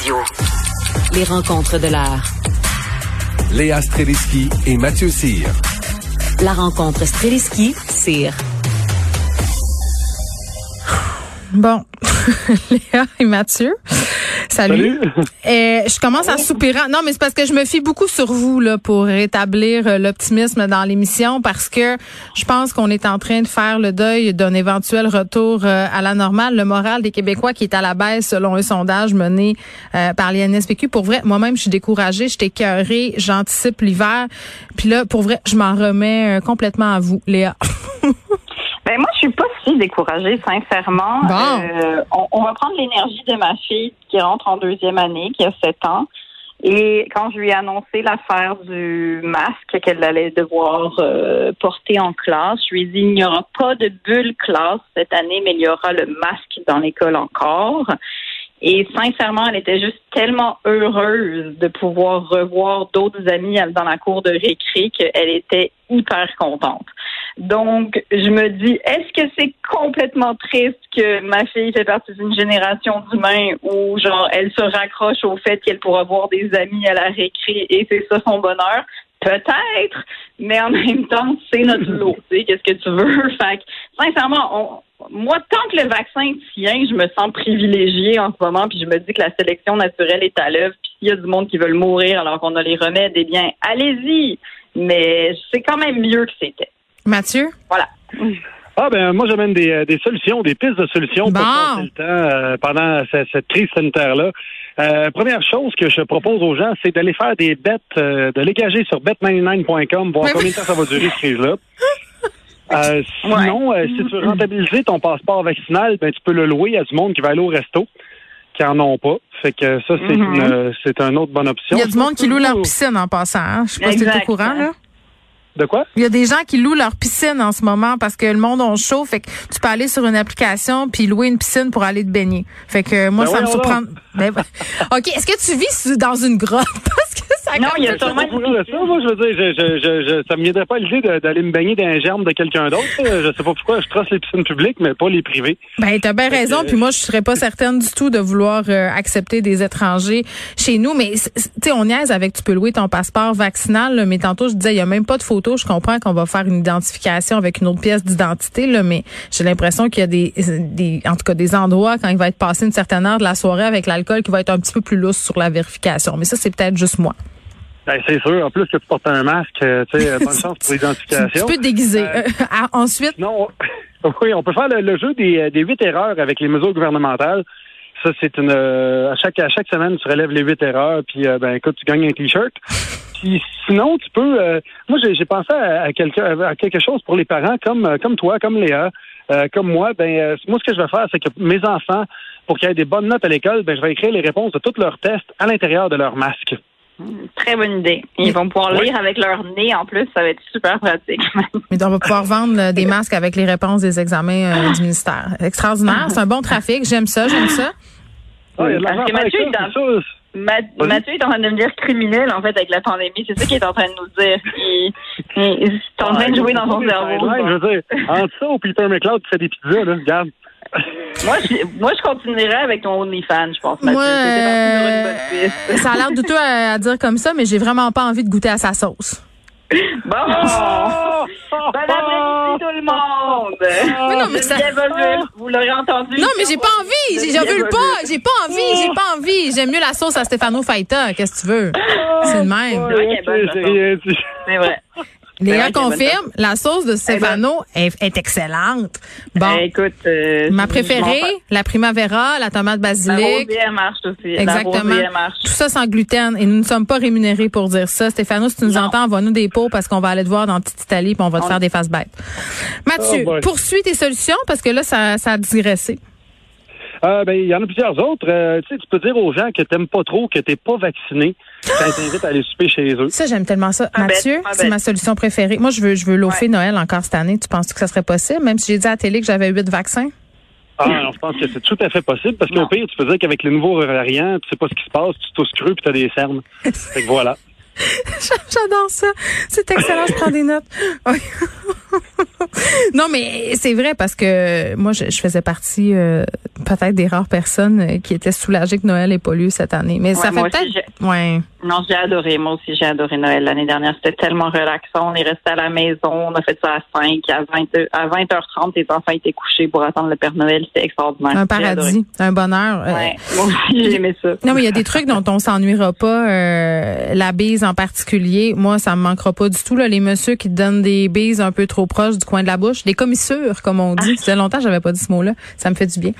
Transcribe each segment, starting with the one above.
Radio. Les rencontres de l'art. Léa Streliski et Mathieu Cyr. La rencontre Streliski-Cyr. Bon, Léa et Mathieu. Salut. Salut. Euh, je commence à soupirer. Non, mais c'est parce que je me fie beaucoup sur vous là pour rétablir euh, l'optimisme dans l'émission parce que je pense qu'on est en train de faire le deuil d'un éventuel retour euh, à la normale. Le moral des Québécois qui est à la baisse selon un sondage mené euh, par l'INSPQ. Pour vrai, moi-même, je suis découragée, je suis écœurée, j'anticipe l'hiver. Puis là, pour vrai, je m'en remets complètement à vous, Léa. Ben moi, je suis pas découragée, sincèrement. Bon. Euh, on, on va prendre l'énergie de ma fille qui rentre en deuxième année, qui a 7 ans. Et quand je lui ai annoncé l'affaire du masque qu'elle allait devoir euh, porter en classe, je lui ai dit il n'y aura pas de bulle classe cette année, mais il y aura le masque dans l'école encore. Et sincèrement, elle était juste tellement heureuse de pouvoir revoir d'autres amis dans la cour de récré qu'elle était hyper contente. Donc, je me dis, est-ce que c'est complètement triste que ma fille fait partie d'une génération d'humains où, genre, elle se raccroche au fait qu'elle pourra voir des amis à la récré et c'est ça son bonheur? Peut-être, mais en même temps, c'est notre lot. Tu sais, qu'est-ce que tu veux? Fait que, sincèrement, on, moi, tant que le vaccin tient, je me sens privilégiée en ce moment, puis je me dis que la sélection naturelle est à l'œuvre. Puis s'il y a du monde qui veut mourir alors qu'on a les remèdes, eh bien, allez-y. Mais c'est quand même mieux que c'était. Mathieu? Voilà. Ah ben moi j'amène des, euh, des solutions, des pistes de solutions Bon. pour passer le temps euh, pendant ce- cette crise sanitaire-là. Euh, première chose que je propose aux gens, c'est d'aller faire des bêtes, euh, de les gager sur bet99.com, voir Mais combien de temps ça va durer cette crise-là. Euh, sinon, euh, si tu veux rentabiliser ton passeport vaccinal, ben tu peux le louer à du monde qui va aller au resto, qui en ont pas. Fait que ça, c'est Mhm. une c'est une autre bonne option. Il y a du monde qui loue leur piscine en passant. Hein? Je sais pas si t'es au courant, là. De quoi? Il y a des gens qui louent leur piscine en ce moment parce que le monde on chaud. Fait que tu peux aller sur une application puis louer une piscine pour aller te baigner. Fait que moi, Ben ça me surprend. Ben, OK. Est-ce que tu vis dans une grotte? Ça Non, il y a sûrement ça, moi, je veux dire, je, je, je, je- ça me viendrait pas l'idée d'aller me baigner dans un germe de quelqu'un d'autre. Je sais pas pourquoi je trosse les piscines publiques, mais pas les privées. Ben, t'as bien raison. Puis moi, je serais pas certaine du tout de vouloir euh, accepter des étrangers chez nous. Mais, tu sais, on niaise avec tu peux louer ton passeport vaccinal. là, mais tantôt, je disais, il y a même pas de photo. Je comprends qu'on va faire une identification avec une autre pièce d'identité. Là, mais j'ai l'impression qu'il y a des, des, en tout cas, des endroits quand il va être passé une certaine heure de la soirée avec l'alcool qui va être un petit peu plus lousse sur la vérification. Mais ça, c'est peut-être juste moi. Ben, c'est sûr. En plus que tu portes un masque, euh, tu sais, bonne chance pour l'identification. tu peux te déguiser. Euh, ensuite, Non, oui, on peut faire le, le jeu des, euh, des huit erreurs avec les mesures gouvernementales. Ça, c'est une euh, à chaque à chaque semaine, tu relèves les huit erreurs, puis euh, ben écoute, tu gagnes un t-shirt. Puis sinon, tu peux. euh, moi, j'ai pensé à, à quelque à quelque chose pour les parents, comme comme toi, comme Léa, comme moi. Ben moi, ce que je vais faire, c'est que mes enfants, pour qu'ils aient des bonnes notes à l'école, ben je vais écrire les réponses de tous leurs tests à l'intérieur de leur masque. Très bonne idée. Ils vont pouvoir Oui. lire avec leur nez en plus, ça va être super pratique. mais on va pouvoir vendre euh, des masques avec les réponses des examens euh, du ministère. Extraordinaire. C'est un bon trafic. J'aime ça. J'aime ça. Il y a de Parce que Mathieu. Ma- Vas-y. Mathieu est en train de devenir criminel, en fait, avec la pandémie. C'est ça qu'il est en train de nous dire. Il, il, il est en train de jouer dans son cerveau. Je veux dire, entre ça ou Peter McLeod qui fait des pizzas, là, regarde. Moi, je, moi, je continuerai avec ton OnlyFans, je pense, Mathieu. Moi, une euh, bonne ça a l'air douteux à, à dire comme ça, mais j'ai vraiment pas envie de goûter à sa sauce. Bon! Bon après-midi, tout le monde! Mais non, mais ça- Bienvenue. Vous l'aurez entendu. Non, mais j'ai pas envie. J'ai- J'en veux pas. J'ai pas envie. J'ai pas envie. J'aime mieux la sauce à Stefano Faita. Qu'est-ce que tu veux? C'est le même. C'est vrai. Léa confirme, la sauce de Stefano est, est excellente. Bon, Eh, écoute, euh, ma préférée, la primavera, la tomate La basilic. marche aussi. La Exactement. elle marche. Tout ça sans gluten. Et nous ne sommes pas rémunérés pour dire ça. Stéphano, si tu nous Non. entends, envoie-nous des pots parce qu'on va aller te voir dans Petite Italie puis on va te On- faire des faces bêtes. Mathieu, Oh poursuis tes solutions parce que là, ça, ça a digressé. Euh, ben, il y en a plusieurs autres. Euh, tu sais, tu peux dire aux gens que t'aimes pas trop, que t'es pas vacciné, quand t'invites à aller souper chez eux. Ça, j'aime tellement ça. Ah, Mathieu, bête, ah, c'est bête. ma solution préférée. Moi, je veux, je veux lofer Noël encore cette année. Tu penses que ça serait possible? Même si j'ai dit à la télé que j'avais huit vaccins? Ah, non, je pense que c'est tout à fait possible, parce qu'au pire, tu peux dire qu'avec le nouveau variant, tu sais pas ce qui se passe, tu tousses cru puis t'as des cernes. fait que voilà. J'adore ça. C'est excellent, je prends des notes. Non, mais c'est vrai parce que moi, je, je faisais partie euh, peut-être des rares personnes euh, qui étaient soulagées que Noël n'ait pas lieu cette année. Mais ça fait peut-être... Ouais. Non, j'ai adoré. Moi aussi, j'ai adoré Noël l'année dernière. C'était tellement relaxant. On est resté à la maison. On a fait ça à 5. À, 20, à 20h30, les enfants étaient couchés pour attendre le Père Noël. C'était extraordinaire. Un paradis, un bonheur. Euh, Ouais. Moi aussi, j'ai aimé ça. Non, mais il y a des trucs dont on s'ennuiera pas. euh, la bise en particulier, moi, ça me manquera pas du tout. Là, les messieurs qui donnent des bises un peu trop proches du coin de la bouche, des commissures, comme on dit. Ça faisait longtemps que j'avais pas dit ce mot-là. Ça me fait du bien.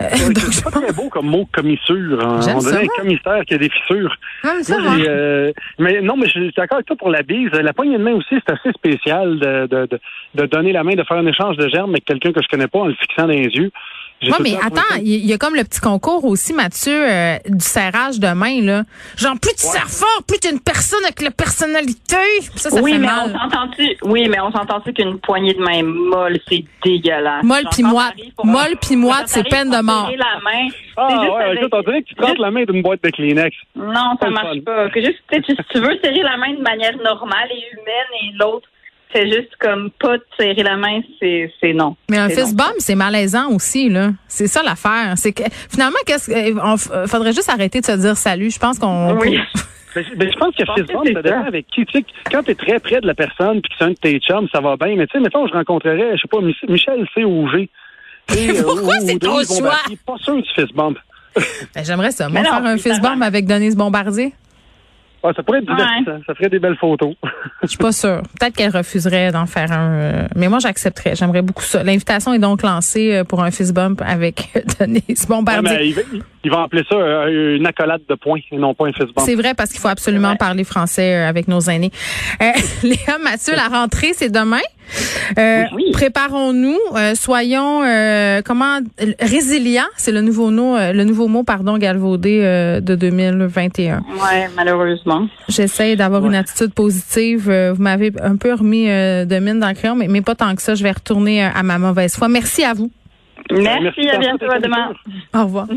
Euh, donc, c'est pas très beau comme mot commissure. hein. On dirait ça, un moi. commissaire qui a des fissures. ça, Moi, moi. j'ai, euh, mais non, mais je suis d'accord avec toi pour la bise. La poignée de main aussi, c'est assez spécial de, de, de, de donner la main, de faire un échange de germes avec quelqu'un que je connais pas en le fixant dans les yeux. Le mais attends, il y, a comme le petit concours aussi, Mathieu, euh, du serrage de main, là. Genre, plus tu serres fort, plus tu es une personne avec la personnalité. Ça, ça oui, fait mais mal. on s'entend-tu? Oui, mais on s'entend-tu qu'une poignée de main molle, c'est dégueulasse? Molle pis moite. Molle pis moite, c'est peine de mort. serrer la main. Ah juste ouais, avec- écoute, on dirait que tu prends la main d'une boîte de Kleenex. Non, ça marche fun. pas. Que juste, tu- si tu veux serrer la main de manière normale et humaine et l'autre, c'est juste comme pas de serrer la main, c'est, non. Mais un fist bump, c'est malaisant aussi, là. C'est ça l'affaire. C'est que finalement, qu'est-ce que, on f- faudrait juste arrêter de se dire salut. Je pense qu'on. Oui. Mais, mais je pense que fist bump, c'est ça dépend avec qui. Tu sais, quand t'es très près de la personne puis que c'est un de tes chums, ça va bien. Mais tu sais, mettons, je rencontrerais, je sais pas, Mich- Michel C. Auger. Tu sais, Pourquoi ou- c'est ou ton choix? Pas sûr du fist bump. Ben, J'aimerais ça. Moi, faire un fist bump avec Denise Bombardier. Ah, ça pourrait être divertissant. Ça ferait des belles photos. Je suis pas sûre. Peut-être qu'elle refuserait d'en faire un. euh, mais moi, j'accepterais. J'aimerais beaucoup ça. L'invitation est donc lancée euh, pour un fist bump avec Denise Ouais, Bombardier. mais il, va, il va appeler ça euh, une accolade de points et non pas un fist bump. C'est vrai parce qu'il faut absolument Ouais. parler français avec nos aînés. Euh, Léa Mathieu, la rentrée, c'est demain? Euh, Oui. Préparons-nous, euh, soyons euh, comment résilients, c'est le nouveau mot, euh, le nouveau mot pardon galvaudé euh, de 2021. Ouais, malheureusement. J'essaie d'avoir une attitude positive. Euh, vous m'avez un peu remis euh, de mine dans le crayon, mais, mais pas tant que ça. Je vais retourner à ma mauvaise foi. Merci à vous. Merci, merci à bientôt, à demain. Au revoir.